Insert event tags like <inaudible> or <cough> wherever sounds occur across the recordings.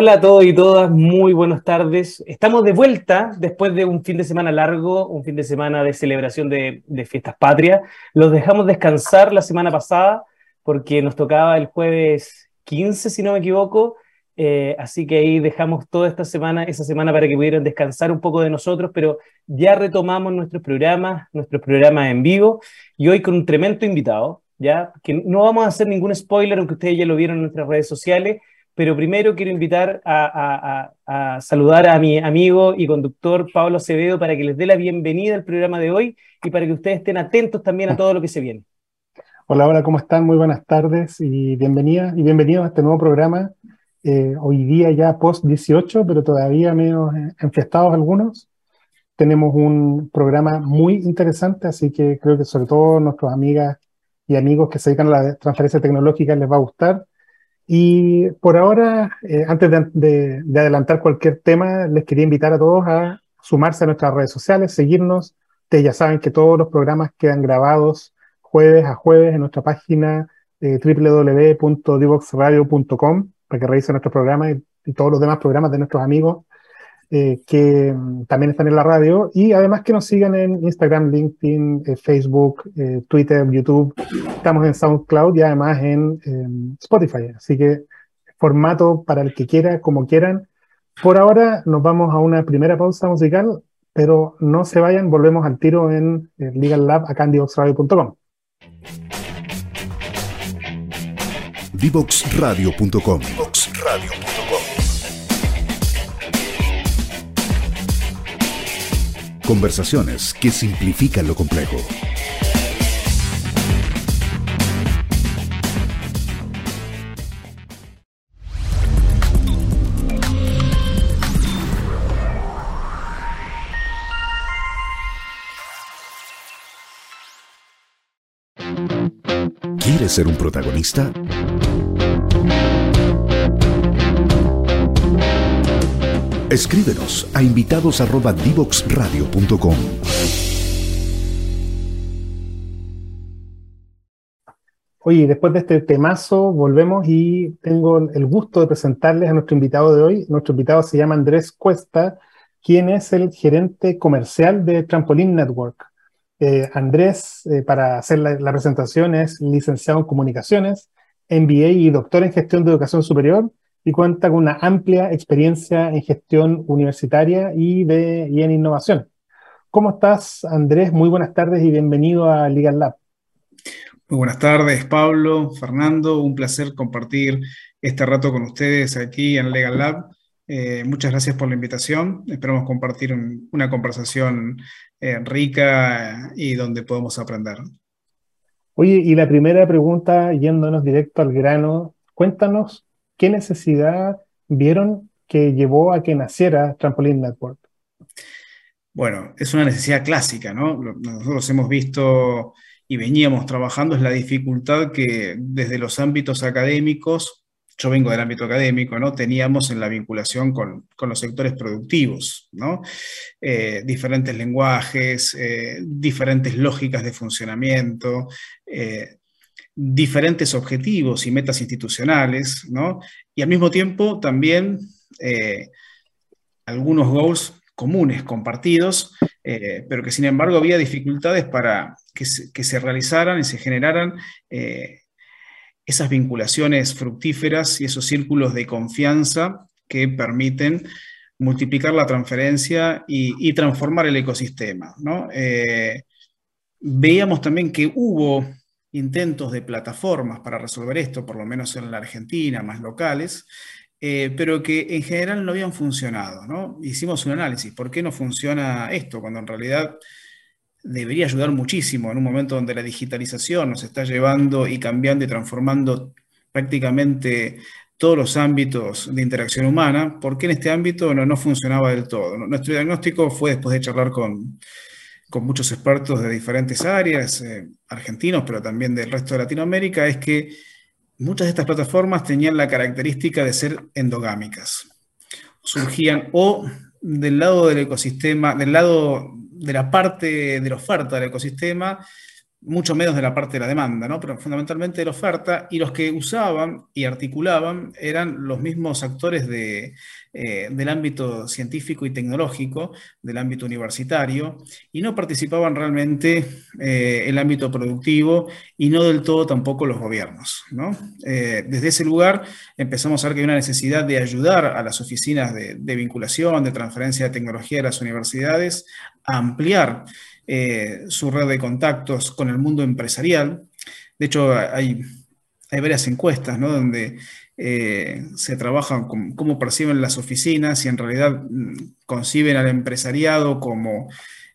Hola a todos y todas, muy buenas tardes. Estamos de vuelta después de un fin de semana largo, un fin de semana de celebración de, fiestas patrias. Los dejamos descansar la semana pasada porque nos tocaba el jueves 15, si no me equivoco. Eh, así que ahí dejamos toda esta semana, esa semana para que pudieran descansar un poco de nosotros, pero ya retomamos nuestros programas, nuestros programas en vivo y hoy con un tremendo invitado, ya que no vamos a hacer ningún spoiler, aunque ustedes ya lo vieron en nuestras redes sociales pero primero quiero invitar a, saludar a mi amigo y conductor Pablo Acevedo para que les dé la bienvenida al programa de hoy y para que ustedes estén atentos también a todo lo que se viene. Hola, hola, ¿cómo están? Muy buenas tardes y bienvenidas y bienvenidos a este nuevo programa. Eh, hoy día ya post 18, pero todavía menos enfiestados algunos. Tenemos un programa muy interesante, así que creo que sobre todo nuestras amigas y amigos que se dedican a la transferencia tecnológica les va a gustar y por ahora, eh, antes de, adelantar cualquier tema, les quería invitar a todos a sumarse a nuestras redes sociales, seguirnos. Ustedes ya saben que todos los programas quedan grabados jueves a jueves en nuestra página eh, www.divoxradio.com para que revisen nuestro programa y, todos los demás programas de nuestros amigos eh, que mm, también están en la radio y además que nos sigan en Instagram, LinkedIn, eh, Facebook, eh, Twitter, YouTube. Estamos en SoundCloud y además en em, Spotify. Así que formato para el que quiera, como quieran. Por ahora nos vamos a una primera pausa musical, pero no se vayan, volvemos al tiro en Legal Lab acá en divoxradio.com. Conversaciones que simplifican lo complejo. ¿Quieres ser un protagonista? Escríbenos a invitados@divoxradio.com. Oye, después de este temazo, volvemos y tengo el gusto de presentarles a nuestro invitado de hoy. Nuestro invitado se llama Andrés Cuesta, quien es el gerente comercial de Trampoline Network. Eh, Andrés, eh, para hacer la, presentación, es licenciado en comunicaciones, MBA y doctor en gestión de educación superior y cuenta con una amplia experiencia en gestión universitaria y, de, en innovación. ¿Cómo estás, Andrés? Muy buenas tardes y bienvenido a Legal Lab. Muy buenas tardes, Pablo, Fernando. Un placer compartir este rato con ustedes aquí en Legal Lab. Eh, muchas gracias por la invitación. Esperamos compartir una conversación eh, rica y donde podamos aprender. Oye, y la primera pregunta, yéndonos directo al grano, cuéntanos ¿qué necesidad vieron que llevó a que naciera Trampoline Network? Bueno, es una necesidad clásica, ¿no? Nosotros hemos visto y veníamos trabajando es la dificultad que desde los ámbitos académicos, yo vengo del ámbito académico, ¿no? Teníamos en la vinculación con, los sectores productivos, ¿no? Eh, diferentes lenguajes, eh, diferentes lógicas de funcionamiento, eh, diferentes objetivos y metas institucionales, ¿no? Y al mismo tiempo también eh, algunos goals comunes, compartidos, eh, pero que sin embargo había dificultades para que se, realizaran y se generaran eh, esas vinculaciones fructíferas y esos círculos de confianza que permiten multiplicar la transferencia y, transformar el ecosistema. veíamos también que hubo intentos de plataformas para resolver esto, por lo menos en la Argentina, más locales, eh, pero que en general no habían funcionado. ¿no? Hicimos un análisis, ¿por qué no funciona esto? Cuando en realidad debería ayudar muchísimo en un momento donde la digitalización nos está llevando y cambiando y transformando prácticamente todos los ámbitos de interacción humana, ¿por qué en este ámbito no, no funcionaba del todo? Nuestro diagnóstico fue después de charlar con con muchos expertos de diferentes áreas, eh, argentinos, pero también del resto de Latinoamérica, es que muchas de estas plataformas tenían la característica de ser endogámicas. Surgían o del lado del ecosistema, del lado de la parte de la oferta del ecosistema, mucho menos de la parte de la demanda, ¿no? pero fundamentalmente de la oferta, y los que usaban y articulaban eran los mismos actores de, eh, del ámbito científico y tecnológico, del ámbito universitario, y no participaban realmente eh, el ámbito productivo y no del todo tampoco los gobiernos. ¿no? Eh, desde ese lugar empezamos a ver que hay una necesidad de ayudar a las oficinas de, de vinculación, de transferencia de tecnología de las universidades a ampliar eh, su red de contactos con el mundo empresarial. De hecho, hay, varias encuestas ¿no? donde eh, se trabaja con cómo perciben las oficinas y en realidad mm, conciben al empresariado como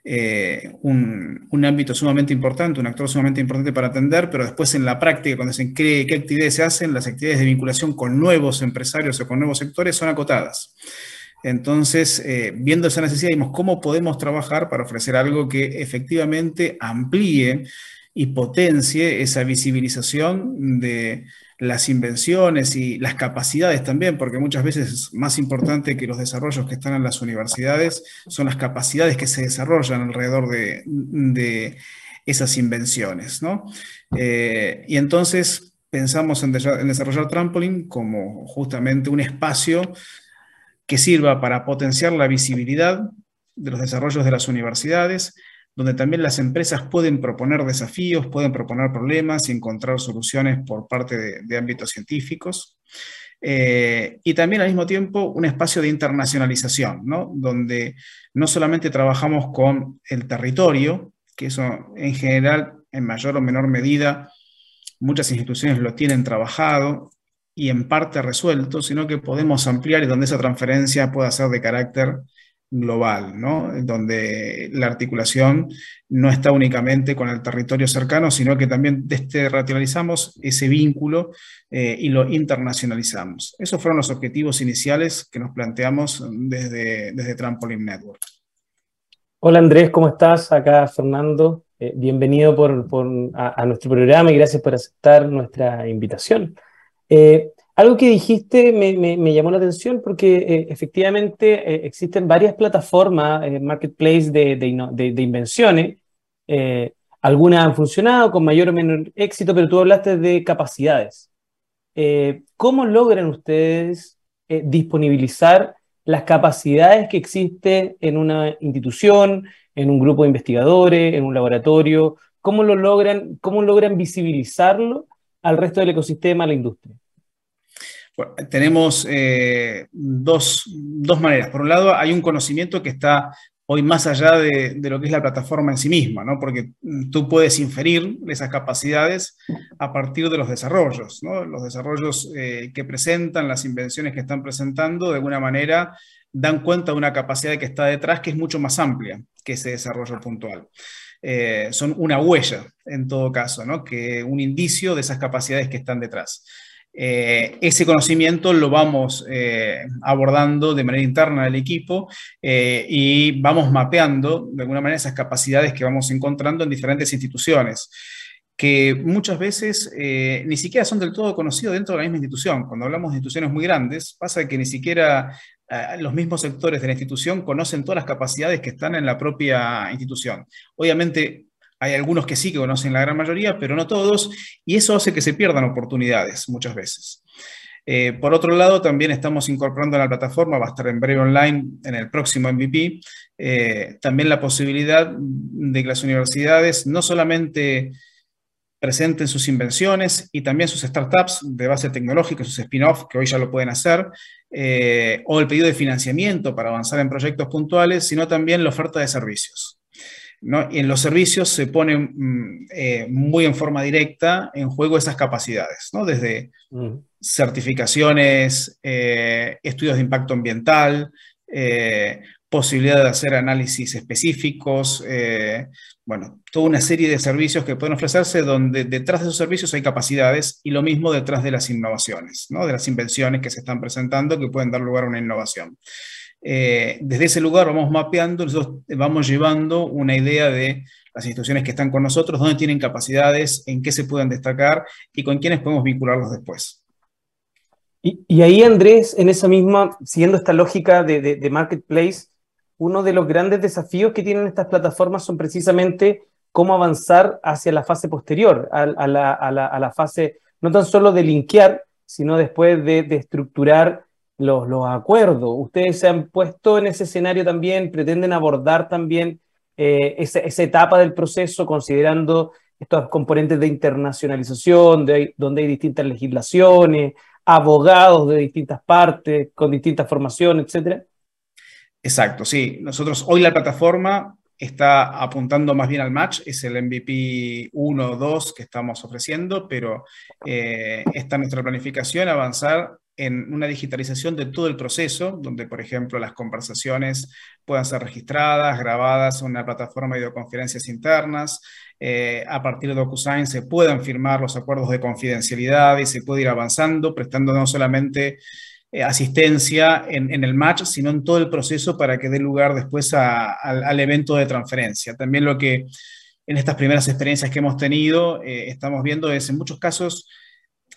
eh, un, ámbito sumamente importante, un actor sumamente importante para atender, pero después en la práctica, cuando se cree qué actividades se hacen, las actividades de vinculación con nuevos empresarios o con nuevos sectores son acotadas. Entonces, eh, viendo esa necesidad, vimos cómo podemos trabajar para ofrecer algo que efectivamente amplíe y potencie esa visibilización de las invenciones y las capacidades también, porque muchas veces es más importante que los desarrollos que están en las universidades son las capacidades que se desarrollan alrededor de, esas invenciones. Eh, y entonces pensamos en, en desarrollar Trampoline como justamente un espacio que sirva para potenciar la visibilidad de los desarrollos de las universidades, donde también las empresas pueden proponer desafíos, pueden proponer problemas y encontrar soluciones por parte de, ámbitos científicos. Eh, y también al mismo tiempo un espacio de internacionalización, ¿no? donde no solamente trabajamos con el territorio, que eso en general, en mayor o menor medida, muchas instituciones lo tienen trabajado, y en parte resuelto, sino que podemos ampliar y donde esa transferencia pueda ser de carácter global, ¿no? donde la articulación no está únicamente con el territorio cercano, sino que también racionalizamos ese vínculo eh, y lo internacionalizamos. Esos fueron los objetivos iniciales que nos planteamos desde, desde Trampoline Network. Hola Andrés, ¿cómo estás? Acá Fernando. Eh, bienvenido por, por, a, nuestro programa y gracias por aceptar nuestra invitación. Eh, algo que dijiste me, llamó la atención porque eh, efectivamente eh, existen varias plataformas, marketplace de, de, invenciones. algunas han funcionado con mayor o menor éxito, pero tú hablaste de capacidades. ¿Cómo logran ustedes disponibilizar las capacidades que existen en una institución, en un grupo de investigadores, en un laboratorio? ¿Cómo lo logran, cómo logran visibilizarlo al resto del ecosistema, a la industria? tenemos eh, dos, maneras. Por un lado, hay un conocimiento que está hoy más allá de, lo que es la plataforma en sí misma, ¿no? porque tú puedes inferir esas capacidades a partir de los desarrollos. ¿no? Los desarrollos eh, que presentan, las invenciones que están presentando, de alguna manera dan cuenta de una capacidad que está detrás que es mucho más amplia que ese desarrollo puntual. Eh, son una huella, en todo caso, ¿no? que un indicio de esas capacidades que están detrás. Eh, ese conocimiento lo vamos eh, abordando de manera interna del equipo y vamos mapeando de alguna manera esas capacidades que vamos encontrando en diferentes instituciones que muchas veces ni siquiera son del todo conocidos dentro de la misma institución. Cuando hablamos de instituciones muy grandes, pasa que ni siquiera los mismos sectores de la institución conocen todas las capacidades que están en la propia institución. Obviamente, hay algunos que sí que conocen la gran mayoría, pero no todos, y eso hace que se pierdan oportunidades muchas veces. Eh, por otro lado, también estamos incorporando a la plataforma, va a estar en breve online en el próximo MVP, eh, también la posibilidad de que las universidades no solamente presenten sus invenciones y también sus startups de base tecnológica, sus spin-off, que hoy ya lo pueden hacer, eh, o el pedido de financiamiento para avanzar en proyectos puntuales, sino también la oferta de servicios. Y en los servicios se ponen mm, eh, muy en forma directa en juego esas capacidades, ¿no? desde mm. certificaciones, eh, estudios de impacto ambiental, eh, posibilidad de hacer análisis específicos, bueno, toda una serie de servicios que pueden ofrecerse donde detrás de esos servicios hay capacidades y lo mismo detrás de las innovaciones, ¿no? de las invenciones que se están presentando que pueden dar lugar a una innovación. Eh, desde ese lugar vamos mapeando, vamos llevando una idea de las instituciones que están con nosotros, dónde tienen capacidades, en qué se pueden destacar y con quiénes podemos vincularlos después. Y, ahí, Andrés, en esa misma, siguiendo esta lógica de, marketplace, uno de los grandes desafíos que tienen estas plataformas son precisamente cómo avanzar hacia la fase posterior, a, la, fase no tan solo de linkear, sino después de, estructurar los, acuerdos. Ustedes se han puesto en ese escenario también, pretenden abordar también eh, esa, etapa del proceso, considerando estos componentes de internacionalización, de, donde hay distintas legislaciones, abogados de distintas partes, con distintas formaciones, etcétera. Exacto, sí. Nosotros hoy la plataforma está apuntando más bien al match, es el MVP 1 o 2 que estamos ofreciendo, pero eh, está nuestra planificación avanzar en una digitalización de todo el proceso, donde, por ejemplo, las conversaciones puedan ser registradas, grabadas en una plataforma de videoconferencias internas. Eh, a partir de DocuSign se puedan firmar los acuerdos de confidencialidad y se puede ir avanzando, prestando no solamente asistencia en, el match, sino en todo el proceso para que dé lugar después al evento de transferencia. También lo que en estas primeras experiencias que hemos tenido eh, estamos viendo es en muchos casos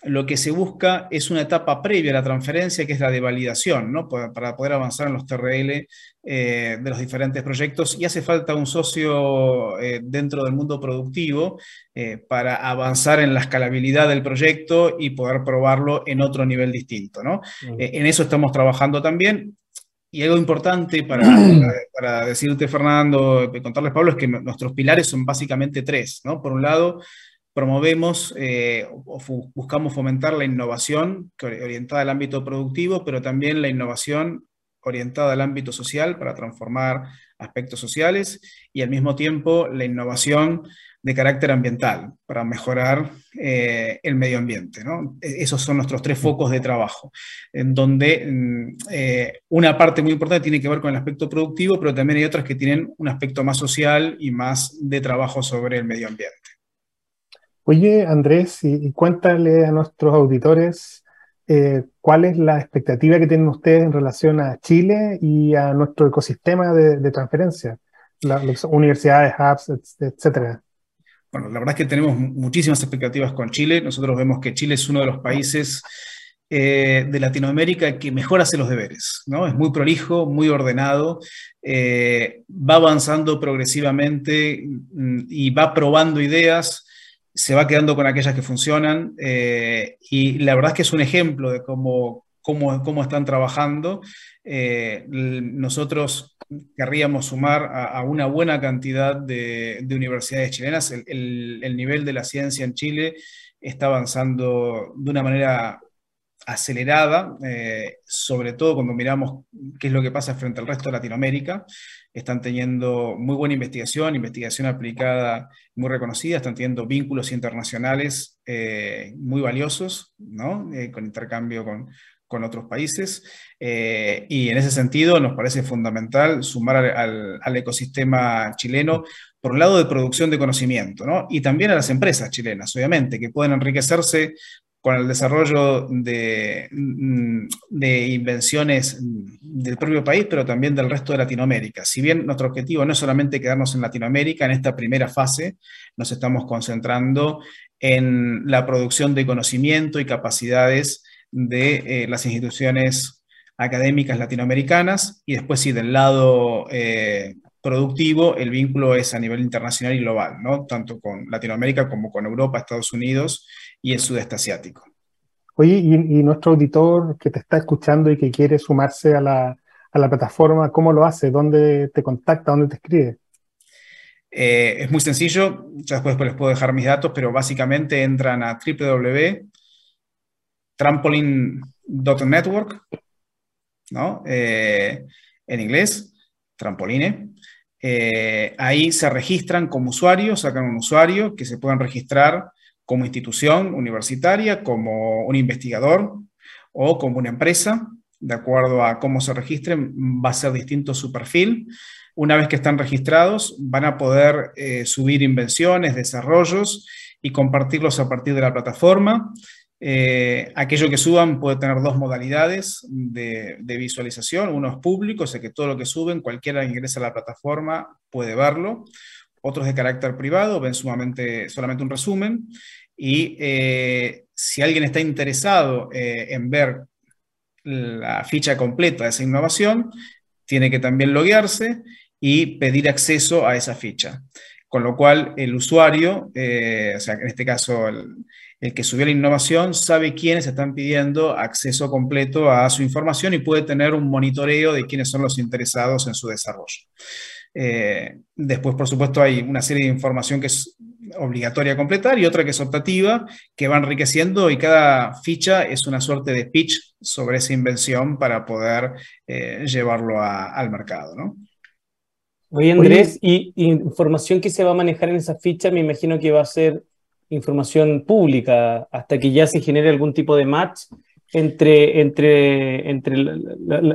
lo que se busca es una etapa previa a la transferencia, que es la de validación, ¿no? para poder avanzar en los TRL eh, de los diferentes proyectos. Y hace falta un socio eh, dentro del mundo productivo eh, para avanzar en la escalabilidad del proyecto y poder probarlo en otro nivel distinto. ¿no? en eso estamos trabajando también. Y algo importante para, para, decirte, Fernando, contarles, Pablo, es que nuestros pilares son básicamente tres. ¿no? Por un lado, promovemos eh, o buscamos fomentar la innovación orientada al ámbito productivo, pero también la innovación orientada al ámbito social para transformar aspectos sociales y al mismo tiempo la innovación de carácter ambiental para mejorar eh, el medio ambiente. E-, esos son nuestros tres focos de trabajo, en donde mm, eh, una parte muy importante tiene que ver con el aspecto productivo, pero también hay otras que tienen un aspecto más social y más de trabajo sobre el medio ambiente. Oye, Andrés, y, cuéntale a nuestros auditores eh, cuál es la expectativa que tienen ustedes en relación a Chile y a nuestro ecosistema de, transferencia, las universidades, hubs, etcétera. Bueno, la verdad es que tenemos muchísimas expectativas con Chile. Nosotros vemos que Chile es uno de los países eh, de Latinoamérica que mejor hace los deberes, ¿no? Es muy prolijo, muy ordenado, eh, va avanzando progresivamente mm, y va probando ideas se va quedando con aquellas que funcionan eh, y la verdad es que es un ejemplo de cómo, cómo, cómo están trabajando. Eh, nosotros querríamos sumar a, una buena cantidad de, universidades chilenas. El, el, nivel de la ciencia en Chile está avanzando de una manera acelerada, eh, sobre todo cuando miramos qué es lo que pasa frente al resto de Latinoamérica están teniendo muy buena investigación, investigación aplicada muy reconocida, están teniendo vínculos internacionales eh, muy valiosos, ¿no? Eh, con intercambio con, con otros países. Eh, y en ese sentido nos parece fundamental sumar al, al, ecosistema chileno, por un lado de producción de conocimiento, ¿no? y también a las empresas chilenas, obviamente, que pueden enriquecerse con el desarrollo de, mm, de, invenciones del propio país, pero también del resto de Latinoamérica. Si bien nuestro objetivo no es solamente quedarnos en Latinoamérica, en esta primera fase nos estamos concentrando en la producción de conocimiento y capacidades de eh, las instituciones académicas latinoamericanas y después sí, del lado eh, productivo, el vínculo es a nivel internacional y global, ¿no? tanto con Latinoamérica como con Europa, Estados Unidos y el sudeste asiático. Oye, y, nuestro auditor que te está escuchando y que quiere sumarse a la, a la plataforma, ¿cómo lo hace? ¿Dónde te contacta? ¿Dónde te escribe? Eh, es muy sencillo, ya después les puedo dejar mis datos, pero básicamente entran a www.trampoline.network, ¿no? Eh, en inglés, trampoline. Eh, ahí se registran como usuarios, sacan un usuario que se puedan registrar como institución universitaria, como un investigador o como una empresa, de acuerdo a cómo se registren, va a ser distinto su perfil. Una vez que están registrados, van a poder eh, subir invenciones, desarrollos y compartirlos a partir de la plataforma. Eh, aquello que suban puede tener dos modalidades de, visualización. Uno es público, o sea que todo lo que suben, cualquiera que ingrese a la plataforma puede verlo otros de carácter privado ven sumamente, solamente un resumen. Y eh, si alguien está interesado eh, en ver la ficha completa de esa innovación, tiene que también loguearse y pedir acceso a esa ficha. Con lo cual, el usuario, o sea, en este caso el, que subió la innovación, sabe quiénes están pidiendo acceso completo a su información y puede tener un monitoreo de quiénes son los interesados en su desarrollo. Eh, después, por supuesto, hay una serie de información que es obligatoria a completar y otra que es optativa, que va enriqueciendo y cada ficha es una suerte de pitch sobre esa invención para poder eh, llevarlo al mercado. ¿no? Oye, Andrés, y, información que se va a manejar en esa ficha, me imagino que va a ser información pública hasta que ya se genere algún tipo de match entre, entre, entre,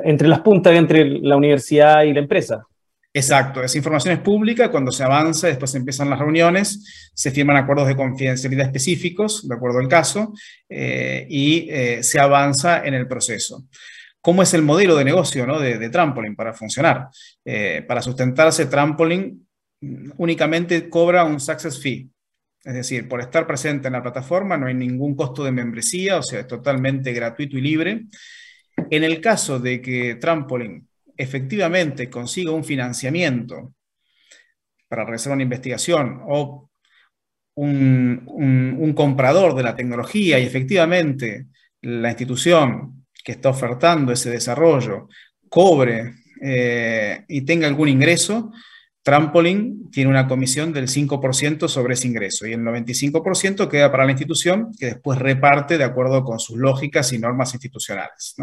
entre las puntas entre la universidad y la empresa. Exacto, esa información es pública, cuando se avanza, después empiezan las reuniones, se firman acuerdos de confidencialidad específicos, de acuerdo al caso, eh, y eh, se avanza en el proceso cómo es el modelo de negocio de, de Trampoline para funcionar. Eh, para sustentarse, Trampoline únicamente cobra un success fee. Es decir, por estar presente en la plataforma no hay ningún costo de membresía, o sea, es totalmente gratuito y libre. En el caso de que Trampoline efectivamente consiga un financiamiento para realizar una investigación o un, comprador de la tecnología y efectivamente la institución que está ofertando ese desarrollo cobre eh, y tenga algún ingreso, Trampoline tiene una comisión del 5% sobre ese ingreso y el 95% queda para la institución que después reparte de acuerdo con sus lógicas y normas institucionales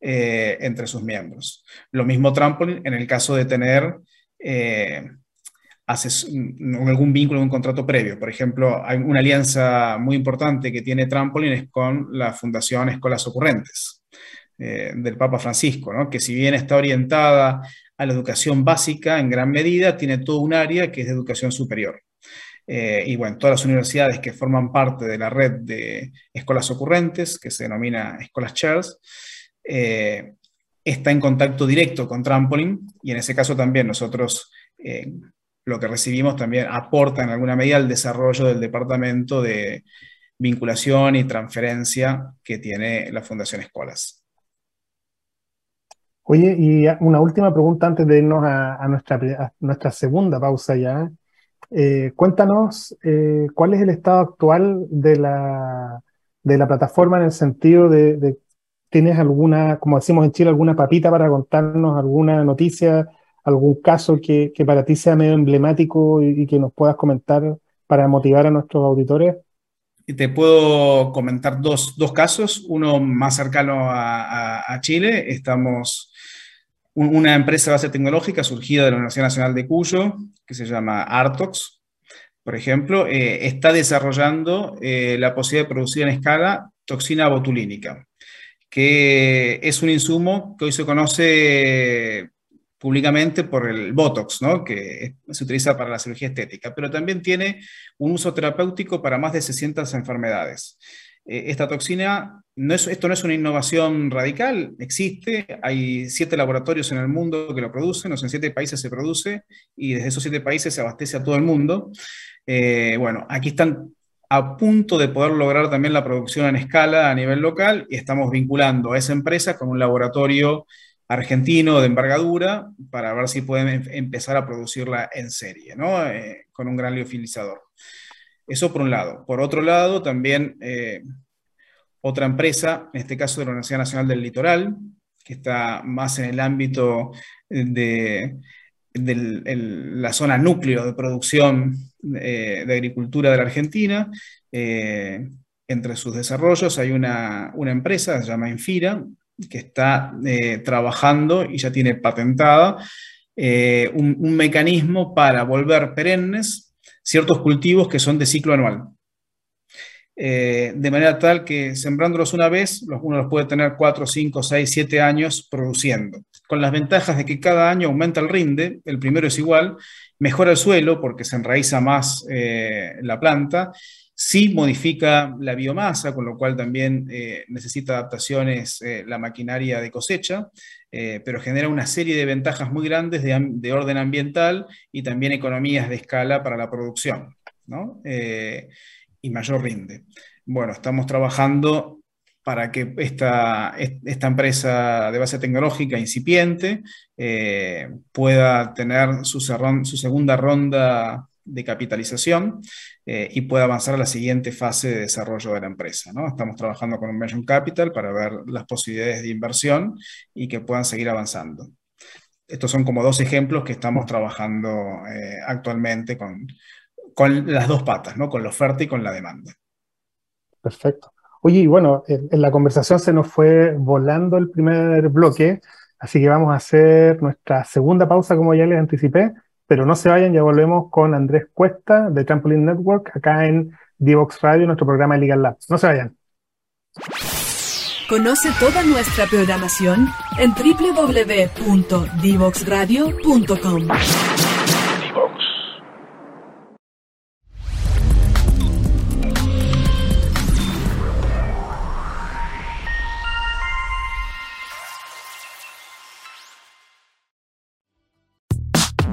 eh, entre sus miembros. Lo mismo Trampoline en el caso de tener eh, algún vínculo, un contrato previo. Por ejemplo, hay una alianza muy importante que tiene Trampoline es con la Fundación Escuelas Ocurrentes eh, del Papa Francisco, que si bien está orientada a la educación básica en gran medida, tiene todo un área que es de educación superior. Eh, y bueno, todas las universidades que forman parte de la red de escuelas ocurrentes, que se denomina Escuelas Chairs, eh, está en contacto directo con Trampoline y en ese caso también nosotros lo que recibimos también aporta en alguna medida al desarrollo del departamento de vinculación y transferencia que tiene la Fundación Escuelas. Oye, y una última pregunta antes de irnos a, nuestra, nuestra, segunda pausa ya. Eh, cuéntanos eh, cuál es el estado actual de la, de la plataforma en el sentido de, ¿tienes alguna, como decimos en Chile, alguna papita para contarnos alguna noticia algún caso que, para ti sea medio emblemático y, que nos puedas comentar para motivar a nuestros auditores? Te puedo comentar dos, casos, uno más cercano a, Chile. Estamos, una empresa de base tecnológica surgida de la Universidad Nacional de Cuyo, que se llama Artox, por ejemplo, eh, está desarrollando eh, la posibilidad de producir en escala toxina botulínica, que es un insumo que hoy se conoce públicamente por el Botox, ¿no? que se utiliza para la cirugía estética, pero también tiene un uso terapéutico para más de 600 enfermedades. Eh, esta toxina, no es, esto no es una innovación radical, existe, hay siete laboratorios en el mundo que lo producen, o sea, en siete países se produce, y desde esos siete países se abastece a todo el mundo. Eh, bueno, aquí están a punto de poder lograr también la producción en escala a nivel local y estamos vinculando a esa empresa con un laboratorio argentino de envergadura para ver si pueden em, empezar a producirla en serie, ¿no? Eh, con un gran liofilizador. Eso por un lado. Por otro lado, también eh, otra empresa, en este caso de la Universidad Nacional del Litoral, que está más en el ámbito de, la zona núcleo de producción eh, de agricultura de la Argentina. entre sus desarrollos hay una, una empresa, se llama Infira, que está eh, trabajando y ya tiene patentada eh, un, mecanismo para volver perennes ciertos cultivos que son de ciclo anual. Eh, de manera tal que sembrándolos una vez, uno los puede tener 4, 5, 6, 7 años produciendo, con las ventajas de que cada año aumenta el rinde, el primero es igual, mejora el suelo porque se enraiza más la planta Sí modifica la biomasa, con lo cual también eh, necesita adaptaciones eh, la maquinaria de cosecha, eh, pero genera una serie de ventajas muy grandes de, orden ambiental y también economías de escala para la producción, y mayor rinde. Bueno, estamos trabajando para que esta, esta empresa de base tecnológica incipiente pueda tener su segunda ronda de capitalización y pueda avanzar a la siguiente fase de desarrollo de la empresa. ¿no? Estamos trabajando con un Capital para ver las posibilidades de inversión y que puedan seguir avanzando. Estos son como dos ejemplos que estamos trabajando actualmente con, con las dos patas, ¿no? con la oferta y con la demanda. Perfecto. Oye, y bueno, en, la conversación se nos fue volando el primer bloque, así que vamos a hacer nuestra segunda pausa, como ya les anticipé, pero no se vayan, ya volvemos con Andrés Cuesta de Trampoline Network, acá en Divox Radio, nuestro programa de Legal Lab. No se vayan. Conoce toda nuestra programación en www.divoxradio.com.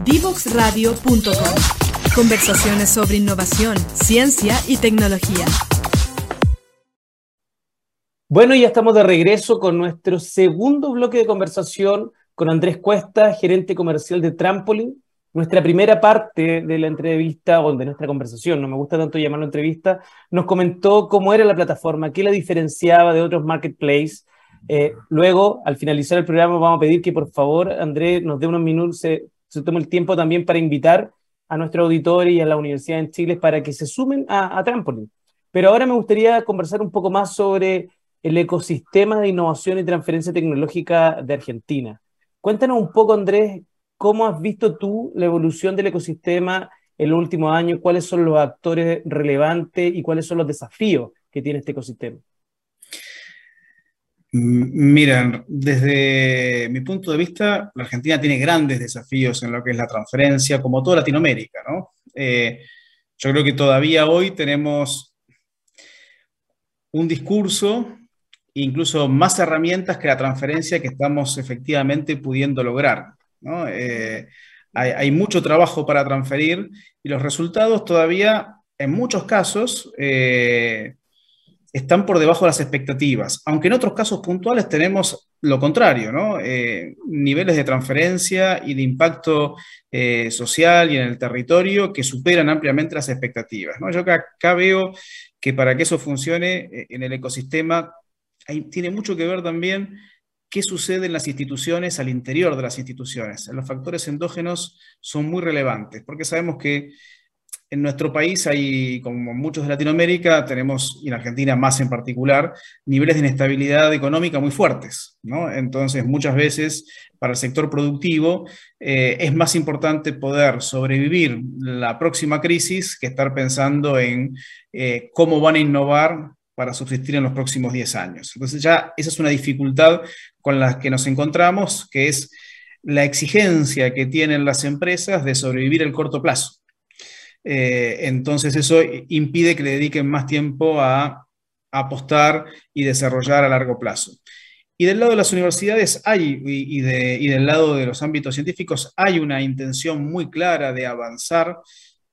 Divoxradio.com. Conversaciones sobre innovación, ciencia y tecnología. Bueno, ya estamos de regreso con nuestro segundo bloque de conversación con Andrés Cuesta, gerente comercial de Trampoline. Nuestra primera parte de la entrevista, o de nuestra conversación, no me gusta tanto llamarlo entrevista, nos comentó cómo era la plataforma, qué la diferenciaba de otros marketplaces. Eh, luego, al finalizar el programa, vamos a pedir que por favor, Andrés, nos dé unos minutos, se toma el tiempo también para invitar a nuestro auditorio y a la Universidad en Chile para que se sumen a, a. Pero ahora me gustaría conversar un poco más sobre el ecosistema de innovación y transferencia tecnológica de Argentina. Cuéntanos un poco, Andrés, cómo has visto tú la evolución del ecosistema en los últimos años, cuáles son los actores relevantes y cuáles son los desafíos que tiene este ecosistema. Miren, desde mi punto de vista, la Argentina tiene grandes desafíos en lo que es la transferencia, como toda Latinoamérica, ¿no? Eh, yo creo que todavía hoy tenemos un discurso, incluso más herramientas que la transferencia que estamos efectivamente pudiendo lograr. Eh, hay, mucho trabajo para transferir y los resultados todavía, en muchos casos, eh, están por debajo de las expectativas, aunque en otros casos puntuales tenemos lo contrario, ¿no? Eh, niveles de transferencia y de impacto eh, social y en el territorio que superan ampliamente las expectativas. ¿no? Yo acá, veo que para que eso funcione eh, en el ecosistema tiene mucho que ver también qué sucede en las instituciones, al interior de las instituciones. Los factores endógenos son muy relevantes, porque sabemos que en nuestro país hay, como muchos de Latinoamérica, tenemos, y en Argentina más en particular, niveles de inestabilidad económica muy fuertes. Entonces, muchas veces para el sector productivo eh, es más importante poder sobrevivir la próxima crisis que estar pensando en eh, cómo van a innovar para subsistir en los próximos 10 años. Entonces ya esa es una dificultad con la que nos encontramos, que es la exigencia que tienen las empresas de sobrevivir el corto plazo. Eh, entonces eso impide que le dediquen más tiempo a, apostar y desarrollar a largo plazo. Y del lado de las universidades hay, y, del lado de los ámbitos científicos, hay una intención muy clara de avanzar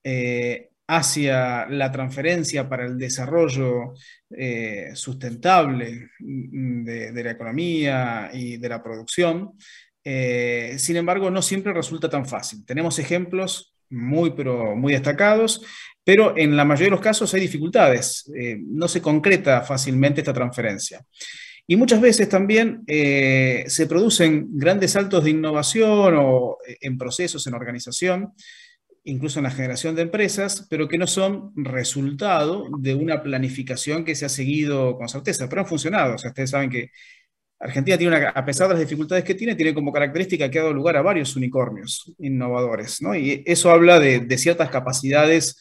eh, hacia la transferencia para el desarrollo eh, sustentable de, la economía y de la producción. sin embargo, no siempre resulta tan fácil. Tenemos ejemplos muy, pero muy destacados, pero en la mayoría de los casos hay dificultades, eh, no se concreta fácilmente esta transferencia. Y muchas veces también eh, se producen grandes saltos de innovación o eh, en procesos, en organización, incluso en la generación de empresas, pero que no son resultado de una planificación que se ha seguido con certeza, pero han funcionado. O sea, ustedes saben que Argentina tiene una, a pesar de las dificultades que tiene, tiene como característica que ha dado lugar a varios unicornios innovadores, ¿no? Y eso habla de, ciertas capacidades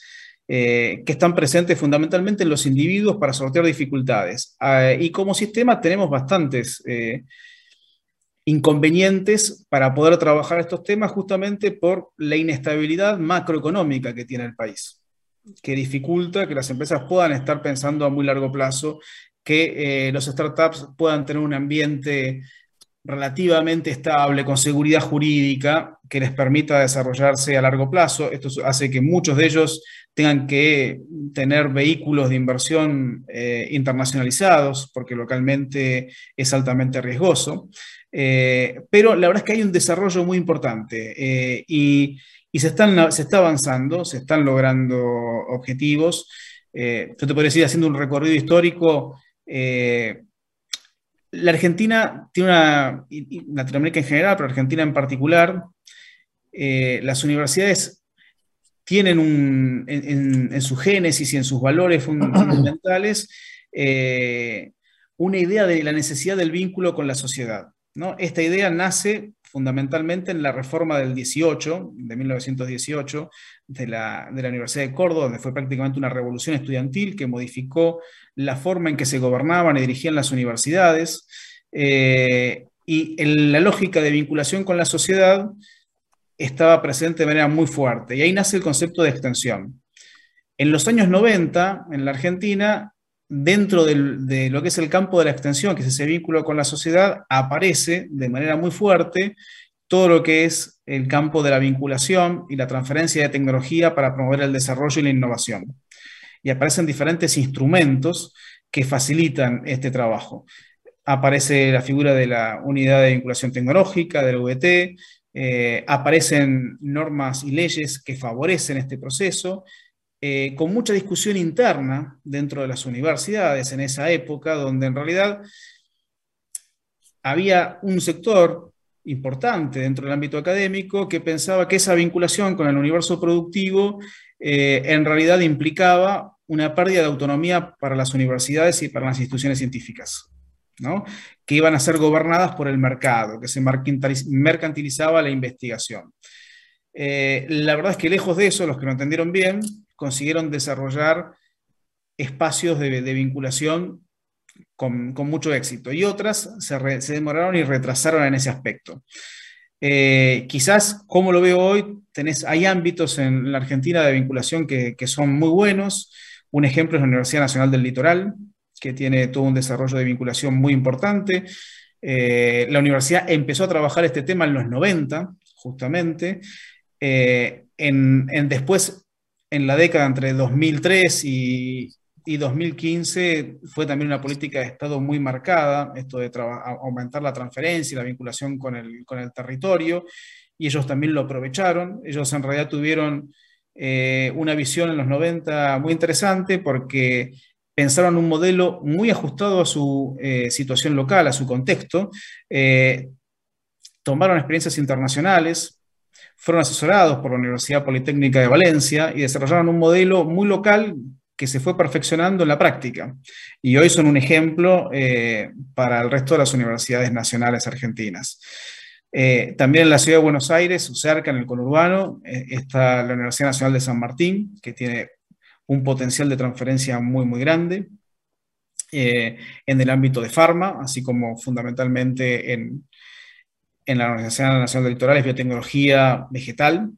eh, que están presentes fundamentalmente en los individuos para sortear dificultades. Ah, y como sistema tenemos bastantes eh, inconvenientes para poder trabajar estos temas justamente por la inestabilidad macroeconómica que tiene el país que dificulta que las empresas puedan estar pensando a muy largo plazo que eh, los startups puedan tener un ambiente relativamente estable, con seguridad jurídica, que les permita desarrollarse a largo plazo. Esto hace que muchos de ellos tengan que tener vehículos de inversión eh, internacionalizados, porque localmente es altamente riesgoso. Eh, pero la verdad es que hay un desarrollo muy importante y y se, están, se está avanzando, se están logrando objetivos. Yo te podría decir, haciendo un recorrido histórico, eh, la Argentina tiene una, y Latinoamérica en general, pero Argentina en particular, eh, las universidades tienen un, en, su génesis y en sus valores <clears throat> fundamentales una idea de la necesidad del vínculo con la sociedad. ¿no? Esta idea nace fundamentalmente en la reforma del 18, de 1918, de la, Universidad de Córdoba, donde fue prácticamente una revolución estudiantil que modificó la forma en que se gobernaban y dirigían las universidades. Eh, y la lógica de vinculación con la sociedad estaba presente de manera muy fuerte. Y ahí nace el concepto de extensión. En los años 90, en la Argentina, dentro de lo que es el campo de la extensión, que es ese vínculo con la sociedad, aparece de manera muy fuerte todo lo que es el campo de la vinculación y la transferencia de tecnología para promover el desarrollo y la innovación. Y aparecen diferentes instrumentos que facilitan este trabajo. Aparece la figura de la unidad de vinculación tecnológica, del VT, eh, aparecen normas y leyes que favorecen este proceso eh, con mucha discusión interna dentro de las universidades en esa época, donde en realidad había un sector importante dentro del ámbito académico que pensaba que esa vinculación con el universo productivo eh, en realidad implicaba una pérdida de autonomía para las universidades y para las instituciones científicas, que iban a ser gobernadas por el mercado, que se mercantilizaba la investigación. Eh, la verdad es que lejos de eso, los que lo entendieron bien, consiguieron desarrollar espacios de, vinculación con, mucho éxito y otras se, demoraron y retrasaron en ese aspecto. Eh, quizás, como lo veo hoy, tenés, hay ámbitos en la Argentina de vinculación que, son muy buenos. Un ejemplo es la Universidad Nacional del Litoral, que tiene todo un desarrollo de vinculación muy importante. Eh, la universidad empezó a trabajar este tema en los 90, justamente. Eh, en, después en la década entre 2003 y, 2015 fue también una política de Estado muy marcada, esto de aumentar la transferencia y la vinculación con el, territorio, y ellos también lo aprovecharon. Ellos en realidad tuvieron eh, una visión en los 90 muy interesante porque pensaron un modelo muy ajustado a su eh, situación local, a su contexto. Eh, tomaron experiencias internacionales, fueron asesorados por la Universidad Politécnica de Valencia y desarrollaron un modelo muy local que se fue perfeccionando en la práctica. Y hoy son un ejemplo eh, para el resto de las universidades nacionales argentinas. Eh, también en la ciudad de Buenos Aires, cerca, en el conurbano, eh, está la Universidad Nacional de San Martín, que tiene un potencial de transferencia muy, muy grande en el ámbito de farma, así como fundamentalmente en, en la Universidad Nacional del Litoral es biotecnología vegetal,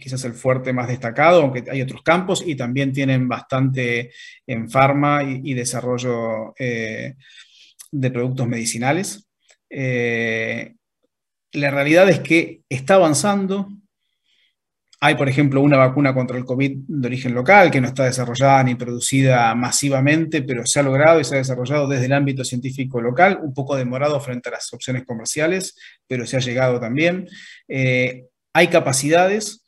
quizás el fuerte más destacado, aunque hay otros campos, y también tienen bastante en farma y, desarrollo eh, de productos medicinales. Eh, la realidad es que está avanzando, hay, por ejemplo, una vacuna contra el COVID de origen local que no está desarrollada ni producida masivamente, pero se ha logrado y se ha desarrollado desde el ámbito científico local, un poco demorado frente a las opciones comerciales, pero se ha llegado también. Eh, hay capacidades,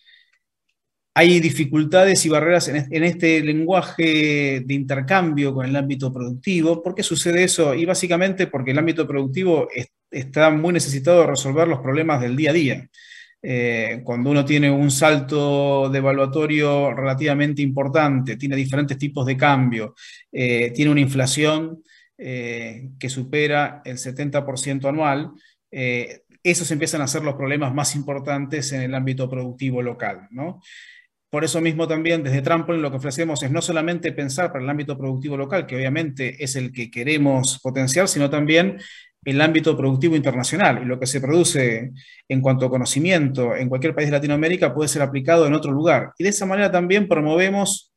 hay dificultades y barreras en este lenguaje de intercambio con el ámbito productivo. ¿Por qué sucede eso? Y básicamente porque el ámbito productivo está muy necesitado de resolver los problemas del día a día. Eh, cuando uno tiene un salto de evaluatorio relativamente importante, tiene diferentes tipos de cambio, eh, tiene una inflación eh, que supera el 70% anual, esos empiezan a ser los problemas más importantes en el ámbito productivo local. Por eso mismo también desde Trampoline lo que ofrecemos es no solamente pensar para el ámbito productivo local, que obviamente es el que queremos potenciar, sino también el ámbito productivo internacional y lo que se produce en cuanto a conocimiento en cualquier país de Latinoamérica puede ser aplicado en otro lugar. Y de esa manera también promovemos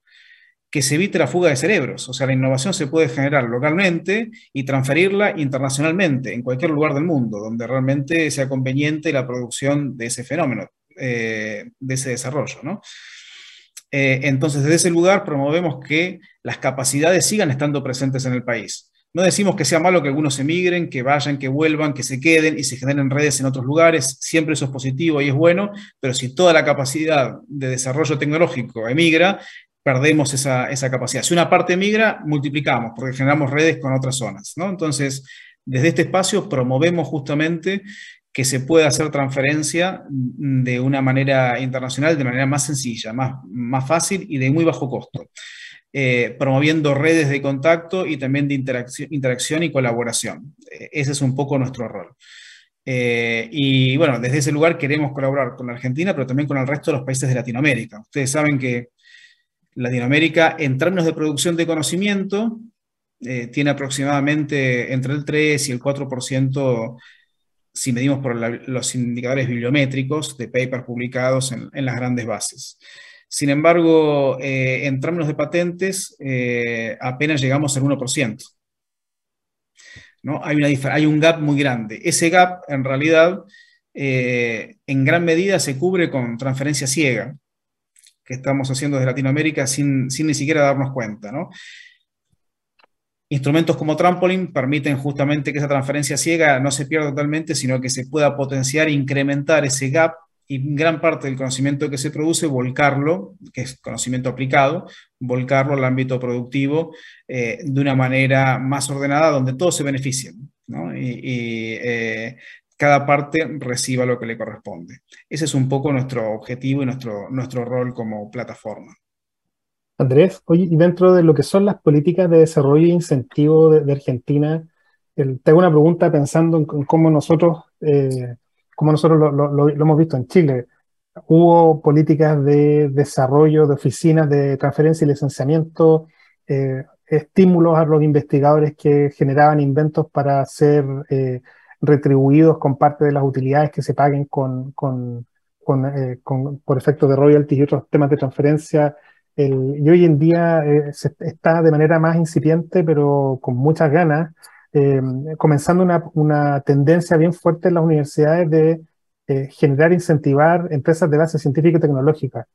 que se evite la fuga de cerebros, o sea, la innovación se puede generar localmente y transferirla internacionalmente en cualquier lugar del mundo, donde realmente sea conveniente la producción de ese fenómeno, eh, de ese desarrollo. ¿no? Eh, entonces, desde ese lugar promovemos que las capacidades sigan estando presentes en el país No decimos que sea malo que algunos emigren, que vayan, que vuelvan, que se queden y se generen redes en otros lugares. Siempre eso es positivo y es bueno, pero si toda la capacidad de desarrollo tecnológico emigra, perdemos esa, capacidad. Si una parte emigra, multiplicamos, porque generamos redes con otras zonas. ¿no? Entonces, desde este espacio promovemos justamente que se pueda hacer transferencia de una manera internacional, de manera más sencilla, más, más fácil y de muy bajo costo. Eh, promoviendo redes de contacto y también de interacción, interacción y colaboración. Eh, ese es un poco nuestro rol. Eh, y bueno, desde ese lugar queremos colaborar con la Argentina, pero también con el resto de los países de Latinoamérica. Ustedes saben que Latinoamérica, en términos de producción de conocimiento, tiene aproximadamente entre el 3 y el 4%, si medimos por los indicadores bibliométricos de papers publicados en, las grandes bases. Sin embargo, eh, en términos de patentes, eh, apenas llegamos al 1%. ¿no? Hay, una, hay un gap muy grande. Ese gap, en realidad, eh, en gran medida se cubre con transferencia ciega, que estamos haciendo desde Latinoamérica sin, sin ni siquiera darnos cuenta. ¿no? Instrumentos como Trampoline permiten justamente que esa transferencia ciega no se pierda totalmente, sino que se pueda potenciar incrementar ese gap y gran parte del conocimiento que se produce, volcarlo, que es conocimiento aplicado, volcarlo al ámbito productivo eh, de una manera más ordenada donde todos se beneficien y, eh, cada parte reciba lo que le corresponde. Ese es un poco nuestro objetivo y nuestro, nuestro rol como plataforma. Andrés, oye, y dentro de lo que son las políticas de desarrollo e incentivo de, Argentina, te hago una pregunta pensando en, cómo nosotros eh, como nosotros lo, hemos visto en Chile. Hubo políticas de desarrollo de oficinas de transferencia y licenciamiento, eh, estímulos a los investigadores que generaban inventos para ser eh, retribuidos con parte de las utilidades que se paguen con, con, eh, por efecto de royalties y otros temas de transferencia. y hoy en día está de manera más incipiente, pero con muchas ganas, eh, comenzando una, una, tendencia bien fuerte en las universidades de eh, generar, incentivar empresas de base científica y tecnológica.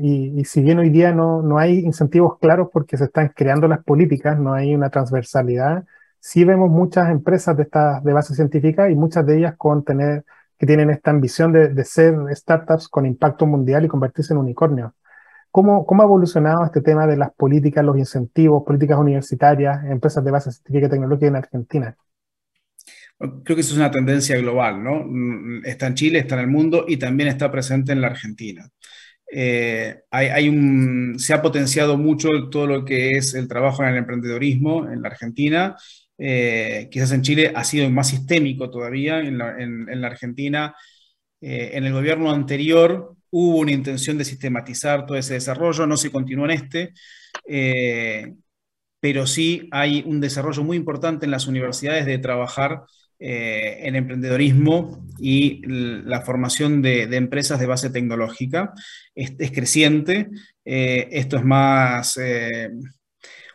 y, si bien hoy día no, no, hay incentivos claros porque se están creando las políticas, no hay una transversalidad, sí vemos muchas empresas de, estas de base científica y muchas de ellas con tener, que tienen esta ambición de, de ser startups con impacto mundial y convertirse en unicornios. ¿Cómo, ¿Cómo, ha evolucionado este tema de las políticas, los incentivos, políticas universitarias, empresas de base científica y tecnológica en Argentina? Creo que eso es una tendencia global, ¿no? Está en Chile, está en el mundo y también está presente en la Argentina. Eh, hay, un, se ha potenciado mucho todo lo que es el trabajo en el emprendedorismo en la Argentina. Eh, quizás en Chile ha sido más sistémico todavía. En la, en, la Argentina, eh, en el gobierno anterior, hubo una intención de sistematizar todo ese desarrollo, no se continúa en este, eh, pero sí hay un desarrollo muy importante en las universidades de trabajar en emprendedorismo y la formación de, empresas de base tecnológica. Es, creciente, eh, esto es más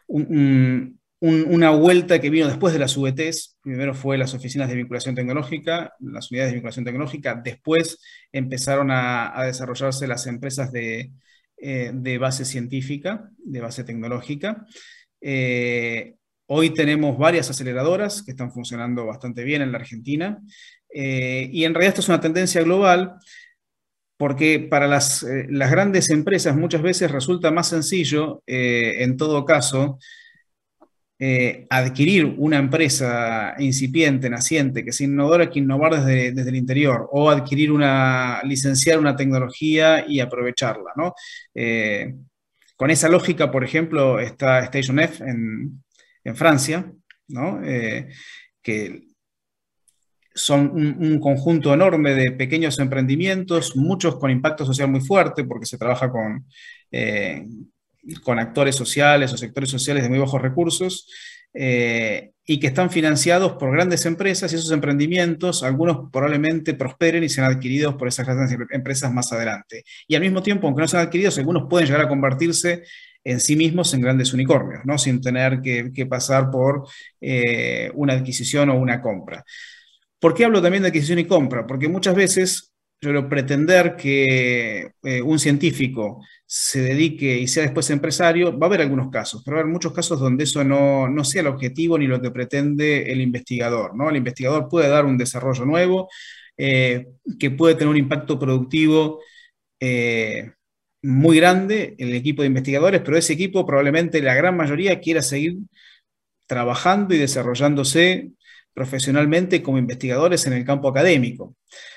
un, una vuelta que vino después de las UETs. Primero fue las oficinas de vinculación tecnológica, las unidades de vinculación tecnológica. Después empezaron a, desarrollarse las empresas de, eh, base científica, de base tecnológica. Eh, hoy tenemos varias aceleradoras que están funcionando bastante bien en la Argentina. Eh, y en realidad esto es una tendencia global porque para las, las grandes empresas muchas veces resulta más sencillo, en todo caso, eh, adquirir una empresa incipiente, naciente, que es innovadora, que innovar desde, el interior, o adquirir una, licenciar una tecnología y aprovecharla, ¿no? Eh, con esa lógica, por ejemplo, está Station F en, Francia, ¿no? Eh, que son un, conjunto enorme de pequeños emprendimientos, muchos con impacto social muy fuerte, porque se trabaja con, con actores sociales o sectores sociales de muy bajos recursos eh, y que están financiados por grandes empresas y esos emprendimientos, algunos probablemente prosperen y sean adquiridos por esas grandes empresas más adelante. Y al mismo tiempo, aunque no sean adquiridos, algunos pueden llegar a convertirse en sí mismos en grandes unicornios, ¿no? sin tener que, pasar por eh, una adquisición o una compra. ¿Por qué hablo también de adquisición y compra? Porque muchas veces yo creo pretender que eh, un científico se dedique y sea después empresario, va a haber algunos casos, pero va a haber muchos casos donde eso no, no sea el objetivo ni lo que pretende el investigador. ¿no? El investigador puede dar un desarrollo nuevo eh, que puede tener un impacto productivo eh, muy grande en el equipo de investigadores, pero ese equipo probablemente la gran mayoría quiera seguir trabajando y desarrollándose profesionalmente como investigadores en el campo académico.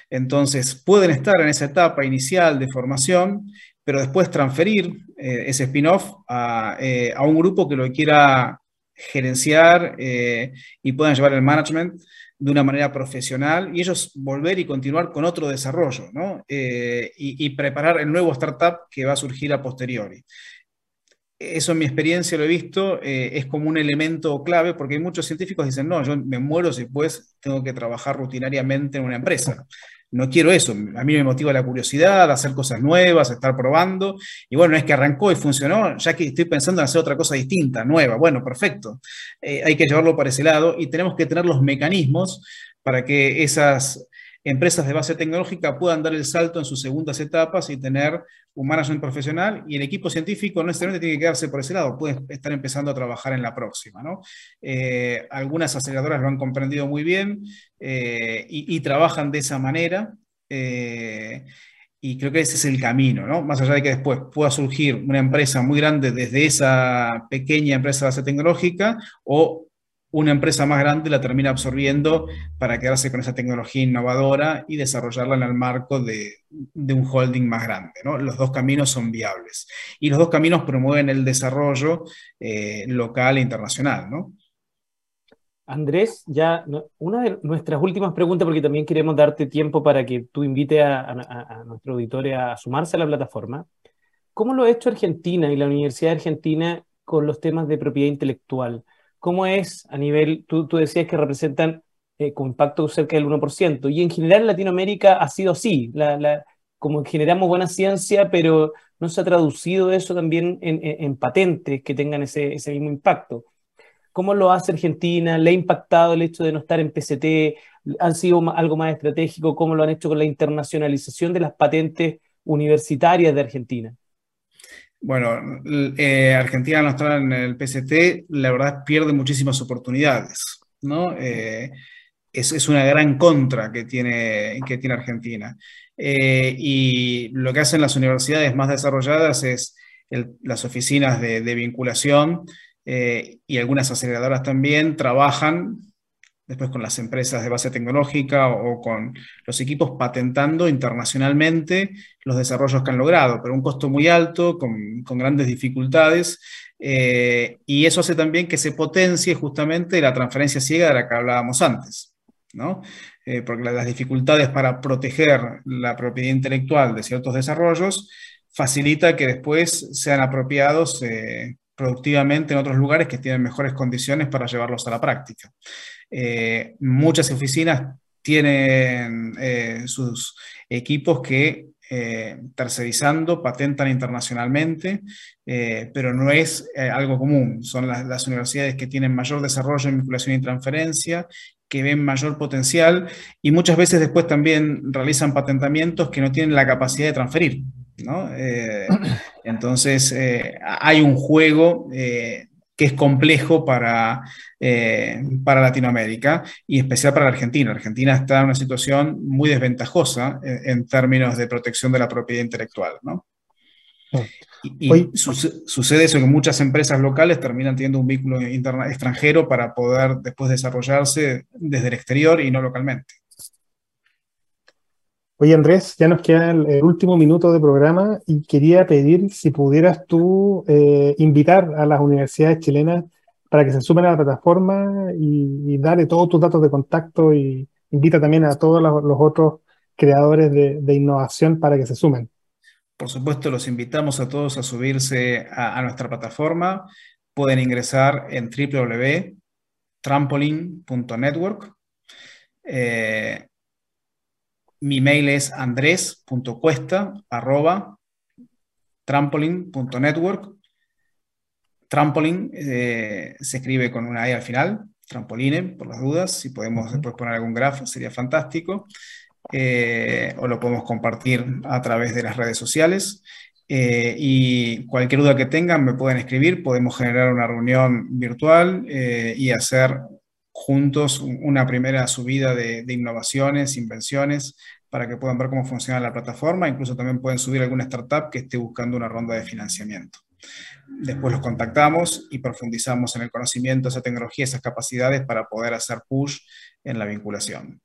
Entonces, pueden estar en esa etapa inicial de formación pero después transferir eh, ese spin-off eh, a, un grupo que lo quiera gerenciar eh, y puedan llevar el management de una manera profesional y ellos volver y continuar con otro desarrollo ¿no? y, preparar el nuevo startup que va a surgir a posteriori. Eso en mi experiencia lo he visto, es como un elemento clave porque hay muchos científicos que dicen, no, yo me muero si después tengo que trabajar rutinariamente en una empresa no quiero eso. A mí me motiva la curiosidad, hacer cosas nuevas, estar probando. Y bueno, es que arrancó y funcionó, ya que estoy pensando en hacer otra cosa distinta, nueva. Bueno, perfecto. Eh, hay que llevarlo para ese lado y tenemos que tener los mecanismos para que esas empresas de base tecnológica puedan dar el salto en sus segundas etapas y tener un management profesional y el equipo científico no necesariamente tiene que quedarse por ese lado, puede estar empezando a trabajar en la próxima. ¿no? Eh, algunas aceleradoras lo han comprendido muy bien eh, y, trabajan de esa manera. Eh, y creo que ese es el camino, ¿no? Más allá de que después pueda surgir una empresa muy grande desde esa pequeña empresa de base tecnológica o una empresa más grande la termina absorbiendo para quedarse con esa tecnología innovadora y desarrollarla en el marco de, un holding más grande. Los dos caminos son viables y los dos caminos promueven el desarrollo eh, local e internacional. Andrés, ya una de nuestras últimas preguntas, porque también queremos darte tiempo para que tú invites a, a nuestro auditorio a sumarse a la plataforma. ¿Cómo lo ha hecho Argentina y la Universidad Argentina con los temas de propiedad intelectual? ¿Cómo es a nivel, tú, tú decías que representan eh, con impacto cerca del 1%, y en general en Latinoamérica ha sido así, la, como generamos buena ciencia, pero no se ha traducido eso también en, patentes que tengan ese, ese, mismo impacto. ¿Cómo lo hace Argentina? ¿Le ha impactado el hecho de no estar en PCT? ¿Han sido algo más estratégico? ¿Cómo lo han hecho con la internacionalización de las patentes universitarias de Argentina? Bueno, eh, Argentina no está en el PCT, la verdad pierde muchísimas oportunidades, ¿no? Eh, es, una gran contra que tiene, que tiene Argentina. Eh, y lo que hacen las universidades más desarrolladas es las oficinas de vinculación y algunas aceleradoras también trabajan después con las empresas de base tecnológica o, con los equipos patentando internacionalmente los desarrollos que han logrado, pero un costo muy alto, con, grandes dificultades, eh, y eso hace también que se potencie justamente la transferencia ciega de la que hablábamos antes. ¿no? Eh, porque las dificultades para proteger la propiedad intelectual de ciertos desarrollos facilita que después sean apropiados eh, productivamente en otros lugares que tienen mejores condiciones para llevarlos a la práctica. Eh, muchas oficinas tienen eh, sus equipos que eh, tercerizando patentan internacionalmente, pero no es algo común. Son las, universidades que tienen mayor desarrollo en vinculación y transferencia, que ven mayor potencial y muchas veces después también realizan patentamientos que no tienen la capacidad de transferir. entonces, hay un juego que es complejo para, eh, para Latinoamérica y especial para Argentina. Argentina está en una situación muy desventajosa en, términos de protección de la propiedad intelectual. ¿no? Y, sucede eso que muchas empresas locales terminan teniendo un vínculo extranjero para poder después desarrollarse desde el exterior y no localmente. Oye Andrés, ya nos queda el, último minuto de programa y quería pedir si pudieras tú eh, invitar a las universidades chilenas para que se sumen a la plataforma y, darle todos tus datos de contacto y invita también a todos los, otros creadores de, innovación para que se sumen. Por supuesto, los invitamos a todos a subirse a, nuestra plataforma. Pueden ingresar en www.trampolin.network. Eh, mi mail es andres.cuesta.trampolin.network. Trampolin eh, se escribe con una E al final, trampoline, por las dudas. Si podemos después poner algún grafo, sería fantástico. eh, o lo podemos compartir a través de las redes sociales. Eh, y cualquier duda que tengan me pueden escribir, podemos generar una reunión virtual eh, y hacer juntos una primera subida de, de, innovaciones, invenciones, para que puedan ver cómo funciona la plataforma. Incluso también pueden subir alguna startup que esté buscando una ronda de financiamiento. Después los contactamos y profundizamos en el conocimiento, esa tecnología, esas capacidades para poder hacer push en la vinculación.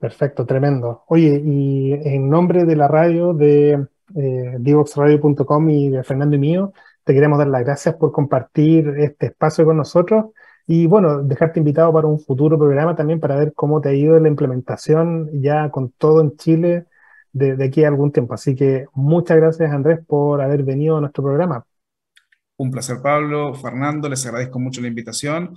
Perfecto, tremendo. Oye, y en nombre de la radio de eh, divoxradio.com y de Fernando y mío, te queremos dar las gracias por compartir este espacio con nosotros y bueno, dejarte invitado para un futuro programa también para ver cómo te ha ido la implementación ya con todo en Chile de, de aquí a algún tiempo. Así que muchas gracias Andrés por haber venido a nuestro programa. Un placer Pablo, Fernando, les agradezco mucho la invitación.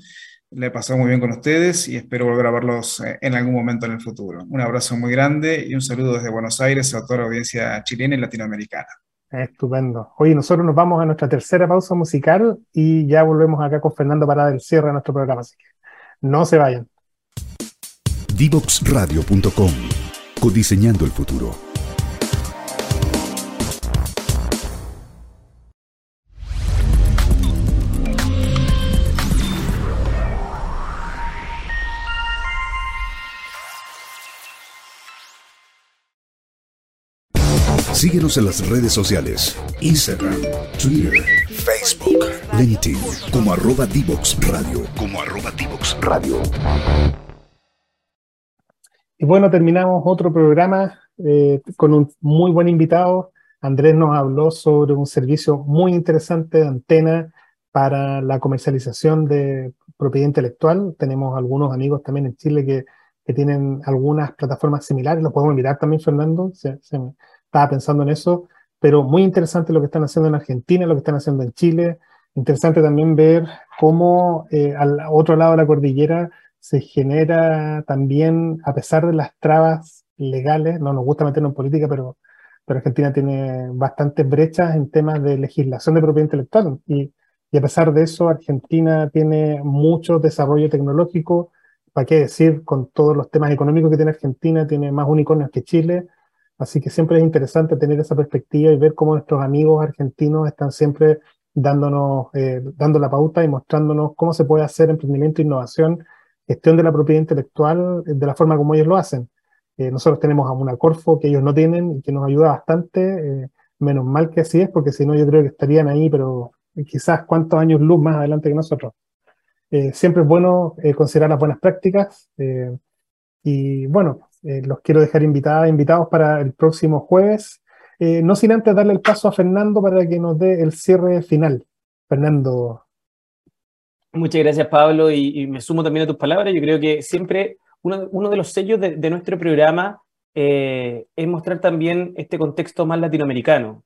Le he pasado muy bien con ustedes y espero volver a verlos eh, en algún momento en el futuro. Un abrazo muy grande y un saludo desde Buenos Aires a toda la audiencia chilena y latinoamericana. Estupendo. Hoy nosotros nos vamos a nuestra tercera pausa musical y ya volvemos acá con Fernando para el cierre de nuestro programa. Así que no se vayan. Divoxradio.com Codiseñando el futuro. Síguenos en las redes sociales. Instagram, Twitter, Facebook, LinkedIn, como arroba Divox Radio. Como arroba Divox Radio. Y bueno, terminamos otro programa eh, con un muy buen invitado. Andrés nos habló sobre un servicio muy interesante de antena para la comercialización de propiedad intelectual. Tenemos algunos amigos también en Chile que, que tienen algunas plataformas similares. Los podemos mirar también, Fernando. Se, se, estaba pensando en eso, pero muy interesante lo que están haciendo en Argentina, lo que están haciendo en Chile. Interesante también ver cómo eh, al otro lado de la cordillera se genera también, a pesar de las trabas legales, no nos gusta meternos en política, pero, pero Argentina tiene bastantes brechas en temas de legislación de propiedad intelectual. Y, y a pesar de eso, Argentina tiene mucho desarrollo tecnológico. ¿Para qué decir? Con todos los temas económicos que tiene Argentina, tiene más unicornios que Chile Así que siempre es interesante tener esa perspectiva y ver cómo nuestros amigos argentinos están siempre dándonos, eh, dando la pauta y mostrándonos cómo se puede hacer emprendimiento, innovación, gestión de la propiedad intelectual de la forma como ellos lo hacen. Eh, nosotros tenemos a una Corfo que ellos no tienen y que nos ayuda bastante, eh, menos mal que así es, porque si no yo creo que estarían ahí, pero quizás cuántos años luz más adelante que nosotros. Eh, siempre es bueno eh, considerar las buenas prácticas eh, y bueno, eh, los quiero dejar invitada, invitados para el próximo jueves. Eh, no sin antes darle el paso a Fernando para que nos dé el cierre final. Fernando. Muchas gracias, Pablo, y, me sumo también a tus palabras. Yo creo que siempre uno, uno de los sellos de, nuestro programa eh, es mostrar también este contexto más latinoamericano.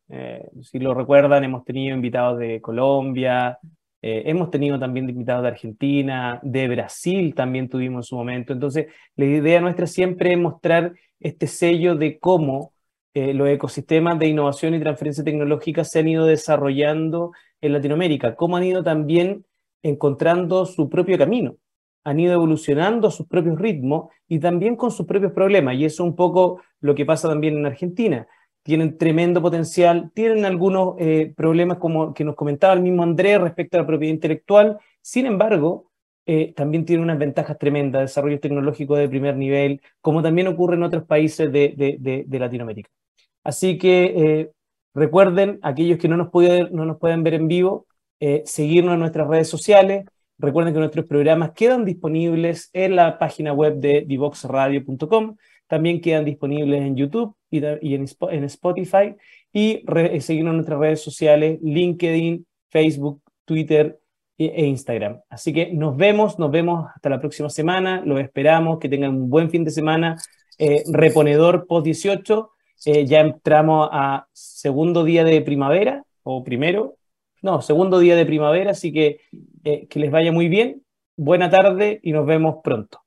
Si lo recuerdan, hemos tenido invitados de Colombia, eh, hemos tenido también invitados de Argentina, de Brasil también tuvimos en su momento. Entonces, la idea nuestra siempre es mostrar este sello de cómo eh, los ecosistemas de innovación y transferencia tecnológica se han ido desarrollando en Latinoamérica, cómo han ido también encontrando su propio camino, han ido evolucionando a sus propios ritmos y también con sus propios problemas. Y eso es un poco lo que pasa también en Argentina tienen tremendo potencial, tienen algunos eh, problemas como que nos comentaba el mismo Andrés respecto a la propiedad intelectual, sin embargo, eh, también tienen unas ventajas tremendas, desarrollo tecnológico de primer nivel, como también ocurre en otros países de, Latinoamérica. Así que eh, recuerden, aquellos que no nos, pueden, no nos pueden ver en vivo, seguirnos en nuestras redes sociales, recuerden que nuestros programas quedan disponibles en la página web de divoxradio.com, también quedan disponibles en YouTube y, en, Spotify. Y re, seguirnos en nuestras redes sociales, LinkedIn, Facebook, Twitter e, Instagram. Así que nos vemos, nos vemos hasta la próxima semana, los esperamos, que tengan un buen fin de semana, eh, reponedor post 18, eh, ya entramos a segundo día de primavera, o primero, no, segundo día de primavera, así que eh, que les vaya muy bien, buena tarde y nos vemos pronto.